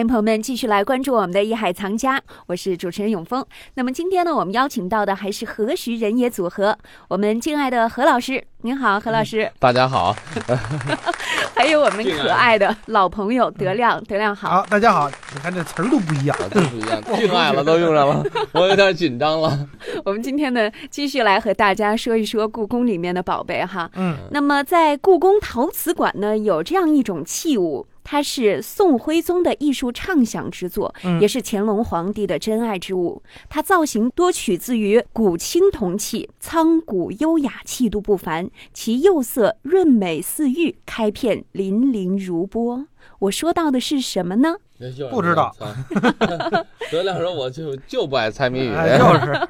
欢迎朋友们继续来关注我们的《艺海藏家》，我是主持人永峰。那么今天呢，我们邀请到的还是何徐人也组合，我们敬爱的何老师，您好，何老师。大家好。还有我们可爱的老朋友德亮，德亮好。好，大家好。你看这词儿都不一样，都不一样，敬爱了都用上了，我有点紧张了。我们今天呢，继续来和大家说一说故宫里面的宝贝哈。嗯。那么在故宫陶瓷馆呢，有这样一种器物。它是宋徽宗的艺术畅想之作，也是乾隆皇帝的珍爱之物。它造型多取自于古青铜器，苍古优雅，气度不凡。其釉色润美似玉，开片粼粼如波。我说到的是什么呢？不知道。德亮说：“我就就不爱猜谜语。”就是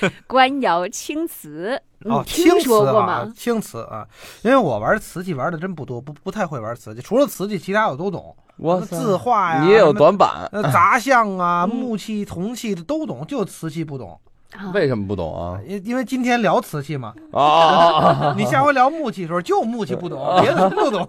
官窑青瓷。哦，听说过吗？青瓷啊，因为我玩瓷器玩的真不多，不不太会玩瓷器。除了瓷器，其他我都懂。我字画呀，你也有短板。杂项啊，木器、铜器的都懂，就瓷器不懂。为什么不懂啊？因因为今天聊瓷器嘛。啊，你下回聊木器的时候，就木器不懂，别的不懂。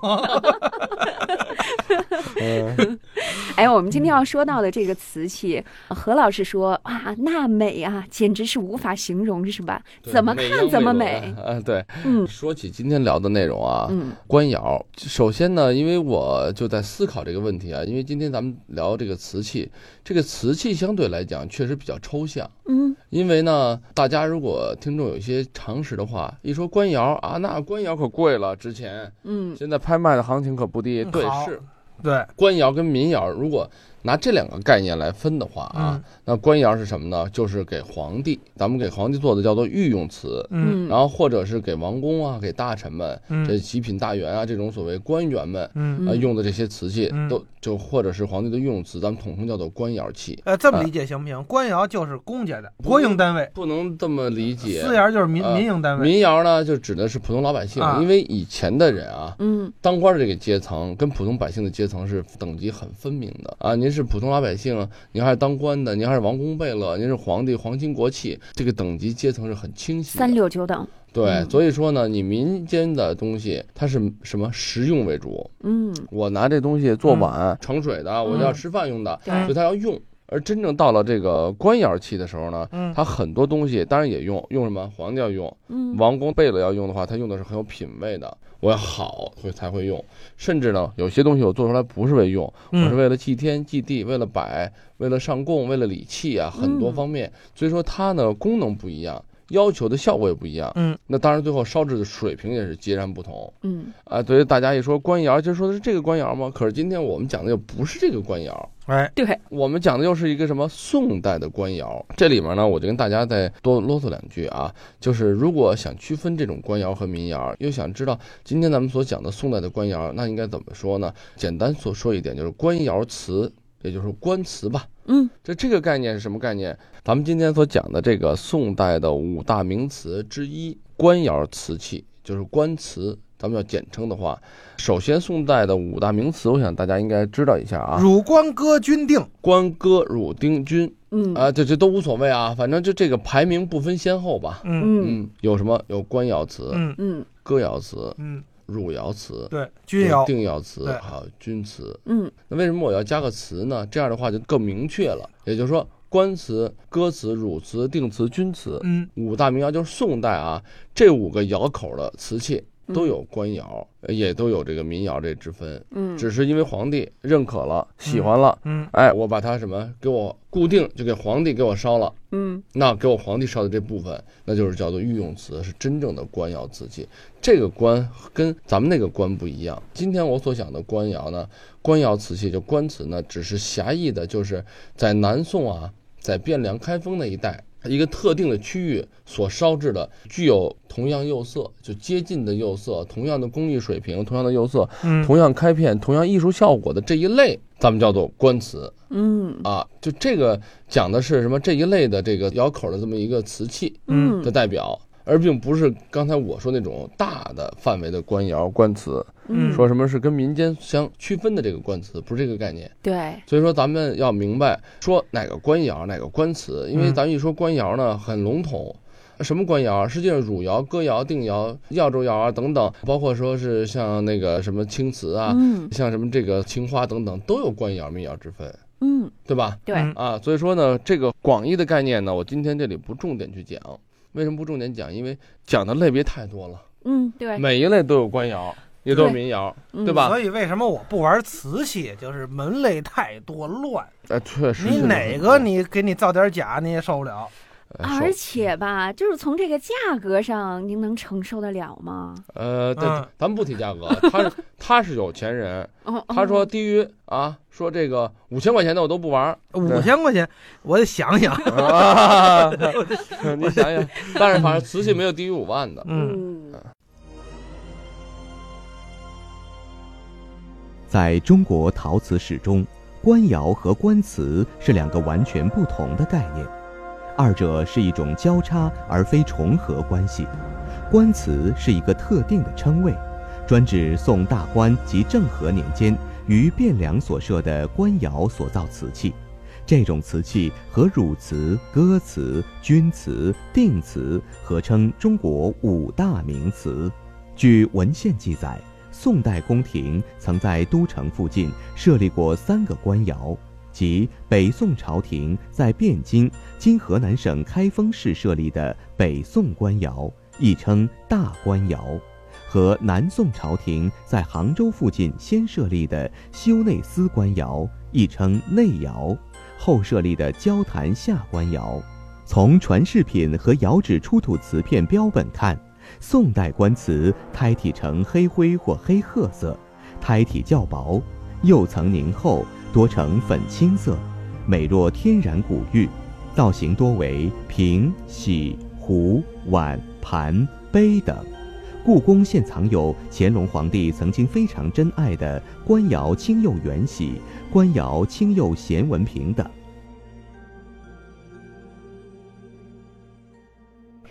哎，我们今天要说到的这个瓷器，何老师说啊，那美啊，简直是无法形容，是吧？怎么看怎么美。嗯，对。嗯，说起今天聊的内容啊，嗯，官窑。首先呢，因为我就在思考这个问题啊，因为今天咱们聊这个瓷器，这个瓷器相对来讲确实比较抽象。嗯，因为呢，大家如果听众有一些常识的话，一说官窑啊，那官窑可贵了，之前。嗯，现在拍卖的行情可不低。对，是。对，官窑跟民窑，如果拿这两个概念来分的话啊，那官窑是什么呢？就是给皇帝，咱们给皇帝做的叫做御用瓷，嗯，然后或者是给王公啊、给大臣们，这极品大员啊这种所谓官员们，嗯啊用的这些瓷器，都就或者是皇帝的御用瓷，咱们统称叫做官窑器。呃，这么理解行不行？官窑就是公家的国营单位，不能这么理解。私窑就是民民营单位，民窑呢就指的是普通老百姓，因为以前的人啊，嗯，当官的这个阶层跟普通百姓的阶层是等级很分明的啊，您是普通老百姓。您还是当官的，您还是王公贝勒，您是皇帝皇亲国戚，这个等级阶层是很清晰。三六九等。对，所以说呢，你民间的东西它是什么实用为主？嗯，我拿这东西做碗盛水的，我要吃饭用的，所以它要用。而真正到了这个官窑器的时候呢，它很多东西当然也用，用什么？皇帝要用，王公贝勒要用的话，他用的是很有品位的。我要好会才会用，甚至呢，有些东西我做出来不是为用，我是为了祭天祭地，为了摆，为了上供，为了礼器啊，很多方面。所以说它呢功能不一样，要求的效果也不一样。嗯，那当然最后烧制的水平也是截然不同。嗯，啊，所以大家一说官窑，就说的是这个官窑吗？可是今天我们讲的又不是这个官窑。哎，对，我们讲的又是一个什么宋代的官窑？这里面呢，我就跟大家再多啰嗦两句啊，就是如果想区分这种官窑和民窑，又想知道今天咱们所讲的宋代的官窑，那应该怎么说呢？简单所说一点，就是官窑瓷，也就是官瓷吧。嗯，这这个概念是什么概念？咱们今天所讲的这个宋代的五大名瓷之一，官窑瓷器，就是官瓷。咱们要简称的话，首先宋代的五大名瓷，我想大家应该知道一下啊。汝官哥钧定，官哥汝丁钧，嗯啊，这这都无所谓啊，反正就这个排名不分先后吧。嗯嗯，有什么？有官窑瓷，嗯嗯，哥窑瓷，嗯，汝窑瓷，对，钧窑，定窑瓷，还有钧瓷。嗯，那为什么我要加个瓷呢？这样的话就更明确了。也就是说，官瓷、哥瓷、汝瓷、定瓷、钧瓷，嗯，五大名窑就是宋代啊，这五个窑口的瓷器。都有官窑，也都有这个民窑这之分，嗯，只是因为皇帝认可了，喜欢了，嗯，哎，我把它什么给我固定，就给皇帝给我烧了，嗯，那给我皇帝烧的这部分，那就是叫做御用瓷，是真正的官窑瓷器。这个官跟咱们那个官不一样。今天我所讲的官窑呢，官窑瓷器就官瓷呢，只是狭义的，就是在南宋啊，在汴梁、开封那一带。一个特定的区域所烧制的，具有同样釉色，就接近的釉色，同样的工艺水平，同样的釉色，嗯，同样开片，同样艺术效果的这一类，咱们叫做官瓷，嗯啊，就这个讲的是什么？这一类的这个窑口的这么一个瓷器，嗯的代表而并不是刚才我说那种大的范围的官窑官瓷。嗯，说什么是跟民间相区分的这个官瓷，不是这个概念。对，所以说咱们要明白说哪个官窑，哪个官瓷，因为咱一说官窑呢，很笼统。什么官窑？实际上汝窑、哥窑、定窑、耀州窑啊等等，包括说是像那个什么青瓷啊，像什么这个青花等等，都有官窑、民窑之分。嗯，对吧？对啊，所以说呢，这个广义的概念呢，我今天这里不重点去讲。为什么不重点讲？因为讲的类别太多了。嗯，对，每一类都有官窑，也都有民窑，对吧？所以为什么我不玩瓷器？就是门类太多，乱。哎，确实。你哪个你给你造点假，你也受不了。而且吧，就是从这个价格上，您能承受得了吗？呃，咱咱们不提价格，他是他是有钱人，他说低于啊，说这个五千块钱的我都不玩。五千块钱，我得想想。你想想，但是反正瓷器没有低于五万的。嗯。在中国陶瓷史中，官窑和官瓷是两个完全不同的概念。二者是一种交叉而非重合关系。官瓷是一个特定的称谓，专指宋大观及政和年间于汴梁所设的官窑所造瓷器。这种瓷器和汝瓷、歌瓷、钧瓷、定瓷合称中国五大名瓷。据文献记载，宋代宫廷曾在都城附近设立过三个官窑。即北宋朝廷在汴京（今河南省开封市）设立的北宋官窑，亦称大官窑；和南宋朝廷在杭州附近先设立的修内司官窑，亦称内窑；后设立的交坛下官窑。从传世品和窑址出土瓷片标本看，宋代官瓷胎体呈黑灰或黑褐色，胎体较薄，釉层凝厚。多呈粉青色，美若天然古玉，造型多为瓶、洗、壶、碗、盘、杯等。故宫现藏有乾隆皇帝曾经非常珍爱的官窑青釉圆玺、官窑青釉贤文瓶等。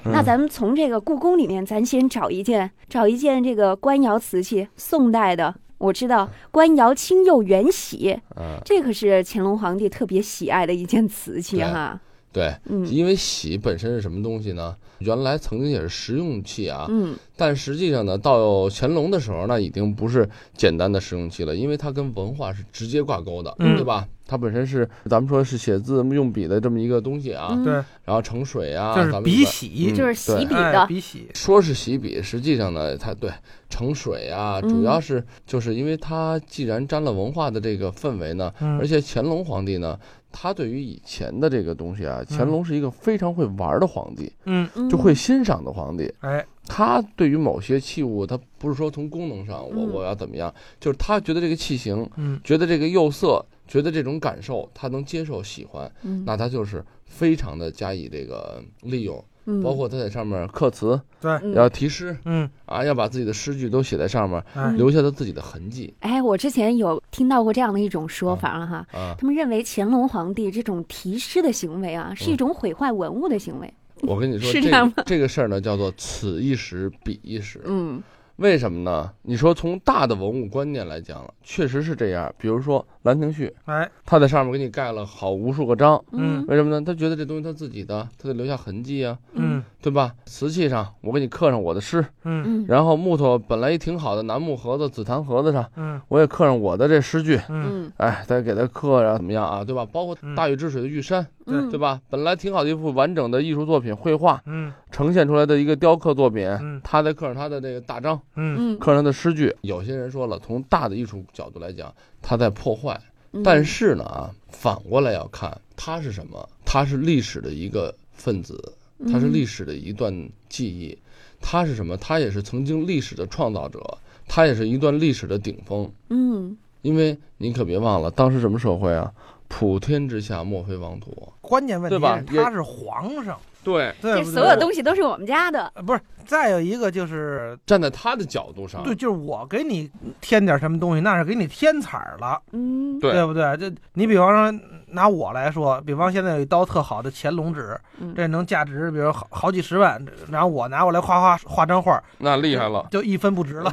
那咱们从这个故宫里面，咱先找一件，找一件这个官窑瓷器，宋代的。我知道官窑青釉圆玺，这可是乾隆皇帝特别喜爱的一件瓷器哈。对，因为玺本身是什么东西呢？原来曾经也是实用器啊。嗯。但实际上呢，到乾隆的时候，那已经不是简单的实用器了，因为它跟文化是直接挂钩的，对吧？它本身是咱们说是写字用笔的这么一个东西啊。对。然后盛水啊，就是笔洗，就是洗笔的笔洗。说是洗笔，实际上呢，它对盛水啊，主要是就是因为它既然沾了文化的这个氛围呢，而且乾隆皇帝呢。他对于以前的这个东西啊，乾隆是一个非常会玩的皇帝，嗯，就会欣赏的皇帝。哎，他对于某些器物，他不是说从功能上我我要怎么样，就是他觉得这个器型，嗯，觉得这个釉色，觉得这种感受，他能接受喜欢，那他就是非常的加以这个利用。包括他在上面刻词，对，要题诗，嗯啊，要把自己的诗句都写在上面，留下他自己的痕迹。哎，我之前有听到过这样的一种说法了哈，他们认为乾隆皇帝这种题诗的行为啊，是一种毁坏文物的行为。我跟你说，是这样吗？这个事儿呢，叫做此一时彼一时。嗯。为什么呢？你说从大的文物观念来讲，确实是这样。比如说《兰亭序》，哎，他在上面给你盖了好无数个章，嗯，为什么呢？他觉得这东西他自己的，他得留下痕迹啊，嗯，对吧？瓷器上我给你刻上我的诗，嗯，然后木头本来也挺好的楠木盒子、紫檀盒子上，嗯，我也刻上我的这诗句，嗯，哎，再给他刻上怎么样啊？对吧？包括大禹治水的玉山，对对吧？本来挺好的一幅完整的艺术作品，绘画，嗯，呈现出来的一个雕刻作品，嗯，他再刻上他的这个大章。嗯，客人的诗句，有些人说了，从大的艺术角度来讲，他在破坏。但是呢，啊，反过来要看，它是什么？它是历史的一个分子，它是历史的一段记忆，它是什么？它也是曾经历史的创造者，它也是一段历史的顶峰。嗯，因为你可别忘了，当时什么社会啊？普天之下莫非王土。关键问题，对吧？他是皇上。对对，这所有东西都是我们家的。不是，再有一个就是站在他的角度上，对，就是我给你添点什么东西，那是给你添彩了，嗯，对。不对？这你比方说拿我来说，比方现在有一刀特好的乾隆纸，这能价值比如好好几十万，然后我拿过来画画画张画，那厉害了，就一分不值了。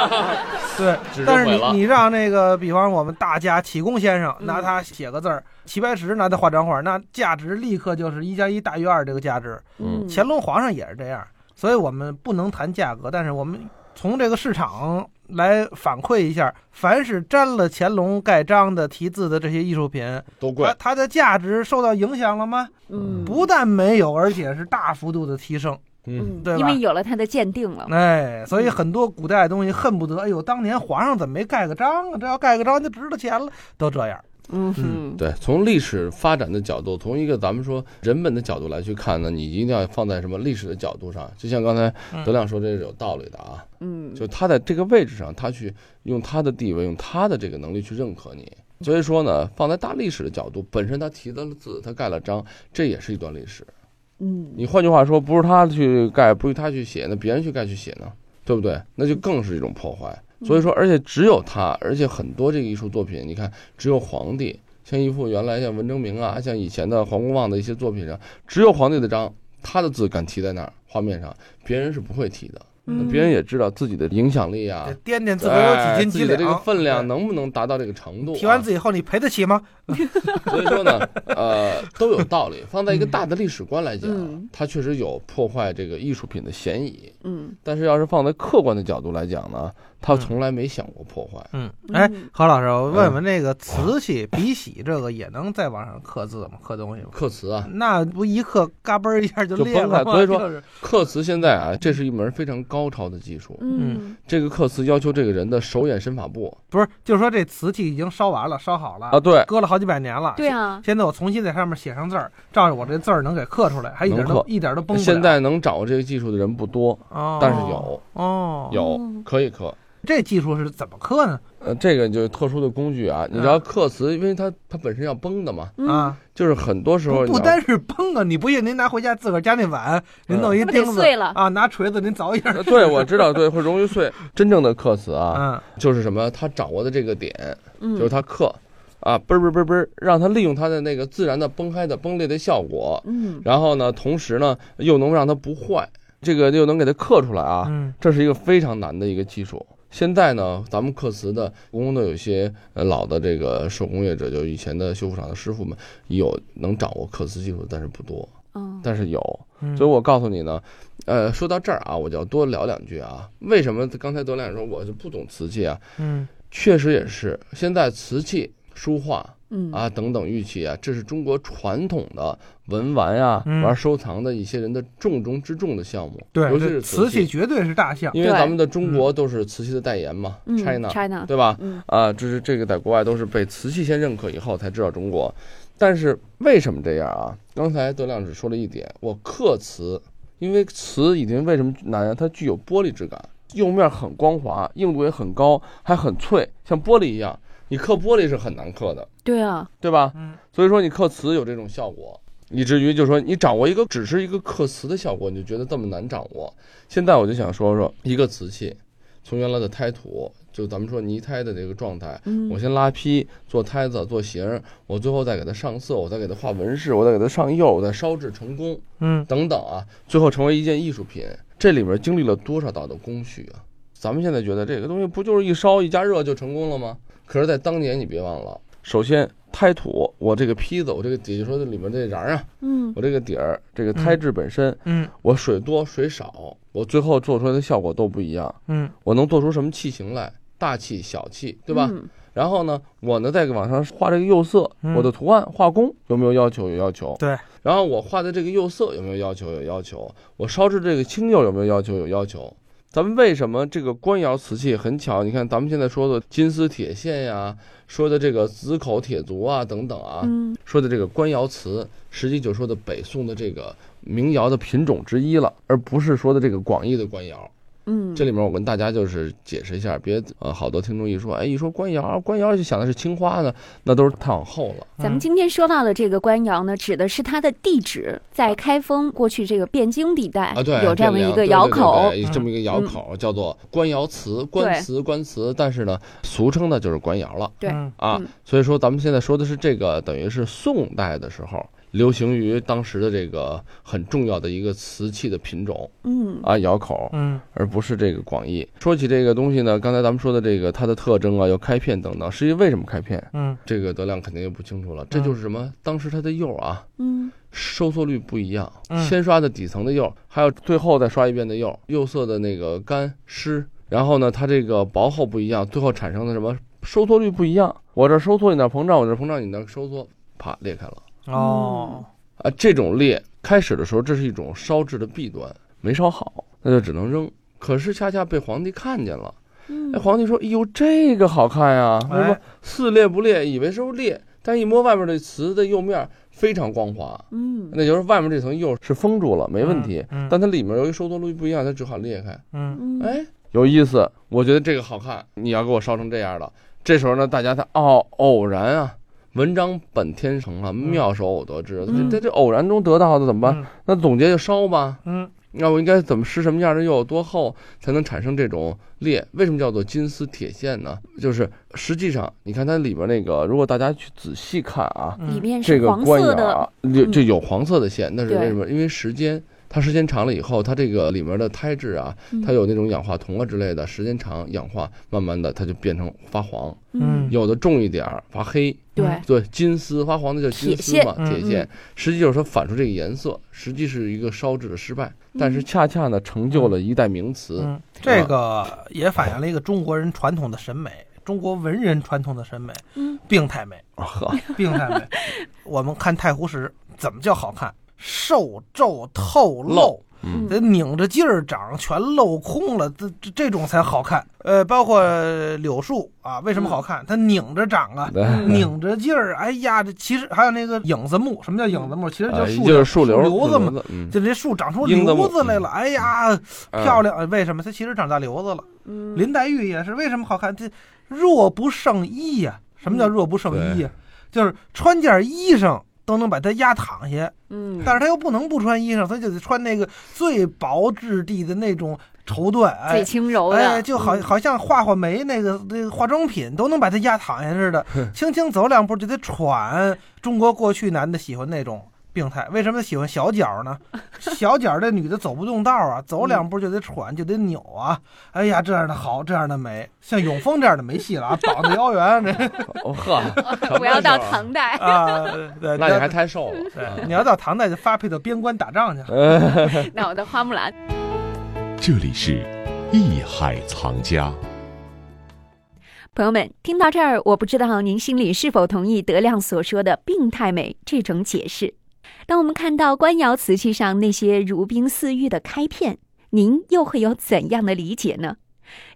对，但是你你让那个比方我们大家启功先生拿它写个字儿，齐白石拿它画张画，那价值立刻就是一加一大于二这个价值。嗯，乾隆皇上也是这样。所以我们不能谈价格，但是我们从这个市场来反馈一下，凡是沾了乾隆盖章的题字的这些艺术品，都贵，它的价值受到影响了吗？嗯，不但没有，而且是大幅度的提升。嗯，对吧？因为有了它的鉴定了。哎，所以很多古代的东西恨不得，哎呦，当年皇上怎么没盖个章啊？这要盖个章就值了钱了，都这样。嗯嗯，对，从历史发展的角度，从一个咱们说人本的角度来去看呢，你一定要放在什么历史的角度上。就像刚才德亮说，这是有道理的啊。嗯，就他在这个位置上，他去用他的地位，用他的这个能力去认可你。所以说呢，放在大历史的角度，本身他提了字，他盖了章，这也是一段历史。嗯，你换句话说，不是他去盖，不是他去写，那别人去盖去写呢，对不对？那就更是一种破坏。所以说，而且只有他，而且很多这个艺术作品，你看，只有皇帝，像一幅原来像文征明啊，像以前的黄公望的一些作品上，只有皇帝的章，他的字敢提在那儿画面上，别人是不会提的。那别人也知道自己的影响力啊，掂掂自个儿有几斤几两，这个分量能不能达到这个程度？提完字以后，你赔得起吗？所以说呢，呃，都有道理。放在一个大的历史观来讲，它确实有破坏这个艺术品的嫌疑。嗯，但是要是放在客观的角度来讲呢？他从来没想过破坏。嗯，哎，何老师，我问问那个瓷器、笔洗这个也能在网上刻字吗？刻东西吗？刻瓷啊？那不一刻嘎嘣一下就裂了吗？所以说，刻瓷现在啊，这是一门非常高超的技术。嗯，这个刻瓷要求这个人的手眼身法步。不是，就是说这瓷器已经烧完了，烧好了啊？对，搁了好几百年了。对啊。现在我重新在上面写上字儿，照着我这字儿能给刻出来，还一点都一点都崩不现在能掌握这个技术的人不多，但是有哦，有可以刻。这技术是怎么刻呢？呃，这个就是特殊的工具啊。你知道刻瓷，因为它它本身要崩的嘛。啊，就是很多时候不单是崩啊，你不信您拿回家自个儿家那碗，您弄一钉子碎了啊，拿锤子您凿一下。对，我知道，对，会容易碎。真正的刻瓷啊，嗯，就是什么？他掌握的这个点，就是他刻啊，嘣嘣嘣嘣，让它利用它的那个自然的崩开的崩裂的效果。嗯，然后呢，同时呢，又能让它不坏，这个又能给它刻出来啊。嗯，这是一个非常难的一个技术。现在呢，咱们刻瓷的故宫的有些呃老的这个手工业者，就以前的修复厂的师傅们，有能掌握刻瓷技术，但是不多。嗯，但是有。所以我告诉你呢，呃，说到这儿啊，我就要多聊两句啊。为什么刚才德亮说我是不懂瓷器啊？嗯，确实也是。现在瓷器、书画。嗯啊，等等玉器啊，这是中国传统的文玩呀，玩收藏的一些人的重中之重的项目。对，尤其是瓷器，绝对是大项。因为咱们的中国都是瓷器的代言嘛，China，China，对吧？啊，这是这个在国外都是被瓷器先认可以后才知道中国。但是为什么这样啊？刚才德亮只说了一点，我刻瓷，因为瓷已经为什么难啊？它具有玻璃质感，釉面很光滑，硬度也很高，还很脆，像玻璃一样。你刻玻璃是很难刻的，对啊，对吧？嗯，所以说你刻瓷有这种效果，以至于就是说你掌握一个只是一个刻瓷的效果，你就觉得这么难掌握。现在我就想说说一个瓷器，从原来的胎土，就咱们说泥胎的这个状态，嗯，我先拉坯做胎子做形，我最后再给它上色，我再给它画纹饰，我再给它上釉，我再烧制成功，嗯，等等啊，最后成为一件艺术品，这里边经历了多少道的工序啊？咱们现在觉得这个东西不就是一烧一加热就成功了吗？可是，在当年，你别忘了，首先胎土，我这个坯子，我这个底下说的里面这瓤啊，嗯，我这个底儿，这个胎质本身，嗯，我水多水少，我最后做出来的效果都不一样，嗯，我能做出什么器型来，大器小器，对吧？然后呢，我呢在往上画这个釉色，我的图案画工有没有要求？有要求。对。然后我画的这个釉色有没有要求？有要求。我烧制这个青釉有没有要求？有要求。咱们为什么这个官窑瓷器很巧？你看咱们现在说的金丝铁线呀，说的这个紫口铁足啊等等啊，说的这个官窑瓷，实际就说的北宋的这个民窑的品种之一了，而不是说的这个广义的官窑。嗯，这里面我跟大家就是解释一下，别呃，好多听众一说，哎，一说官窑，官窑就想的是青花呢，那都是太往后了。咱们今天说到的这个官窑呢，指的是它的地址在开封过去这个汴京地带啊，对，有这样的一个窑口，这么一个窑口叫做官窑瓷，官瓷官瓷，但是呢，俗称的就是官窑了。对啊，所以说咱们现在说的是这个，等于是宋代的时候。流行于当时的这个很重要的一个瓷器的品种，嗯啊，窑口，嗯，而不是这个广义。说起这个东西呢，刚才咱们说的这个它的特征啊，有开片等等，实际为什么开片？嗯，这个德亮肯定就不清楚了。这就是什么？当时它的釉啊，嗯，收缩率不一样，先刷的底层的釉，还有最后再刷一遍的釉，釉色的那个干湿，然后呢，它这个薄厚不一样，最后产生的什么收缩率不一样？我这收缩你那膨胀，我这膨胀你那收缩，啪裂开了。哦，啊，这种裂开始的时候，这是一种烧制的弊端，没烧好，那就只能扔。可是恰恰被皇帝看见了，哎，皇帝说：“哎呦，这个好看呀！什么似裂不裂，以为是裂，但一摸外面的瓷的釉面非常光滑，嗯，那就是外面这层釉是封住了，没问题。但它里面由于收缩率不一样，它只好裂开。嗯，哎，有意思，我觉得这个好看。你要给我烧成这样了，这时候呢，大家才哦，偶然啊。”文章本天成啊，妙手偶得之。这这这偶然中得到的怎么办？那总结就烧吧。嗯，那我应该怎么施什么样的釉有多厚才能产生这种裂？为什么叫做金丝铁线呢？就是实际上，你看它里边那个，如果大家去仔细看啊，里面这个官窑就就有黄色的线，那是为什么？因为时间。它时间长了以后，它这个里面的胎质啊，它有那种氧化铜啊之类的，时间长氧化，慢慢的它就变成发黄。嗯，有的重一点儿发黑。对对，金丝发黄的叫金丝嘛，铁线，实际就是说反出这个颜色，实际是一个烧制的失败，但是恰恰呢成就了一代名词。这个也反映了一个中国人传统的审美，中国文人传统的审美，病态美。呵，病态美。我们看太湖石怎么叫好看？瘦皱透露，得拧着劲儿长，全镂空了，这这这种才好看。呃，包括柳树啊，为什么好看？它拧着长啊，拧着劲儿。哎呀，这其实还有那个影子木，什么叫影子木？其实就是树瘤子嘛，就这树长出瘤子来了。哎呀，漂亮！为什么？它其实长大瘤子了。林黛玉也是，为什么好看？这弱不胜衣呀。什么叫弱不胜衣呀？就是穿件衣裳。都能把他压躺下，嗯，但是他又不能不穿衣裳，他就得穿那个最薄质地的那种绸缎，最轻柔的，哎，就好好像画画眉那个那个化妆品都能把他压躺下似的，轻轻走两步就得喘。中国过去男的喜欢那种。病态，为什么喜欢小脚呢？小脚这女的走不动道啊，走两步就得喘，就得扭啊。哎呀，这样的好，这样的美，像永丰这样的没戏了啊，膀子腰圆这。哦呵，我要到唐代啊，对，那你还太瘦了。对，你要到唐代就发配到边关打仗去。那我的花木兰。这里是艺海藏家。朋友们，听到这儿，我不知道您心里是否同意德亮所说的病态美这种解释。当我们看到官窑瓷器上那些如冰似玉的开片，您又会有怎样的理解呢？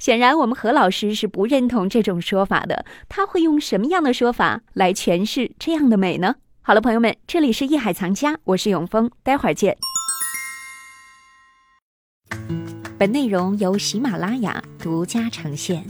显然，我们何老师是不认同这种说法的。他会用什么样的说法来诠释这样的美呢？好了，朋友们，这里是艺海藏家，我是永峰，待会儿见。本内容由喜马拉雅独家呈现。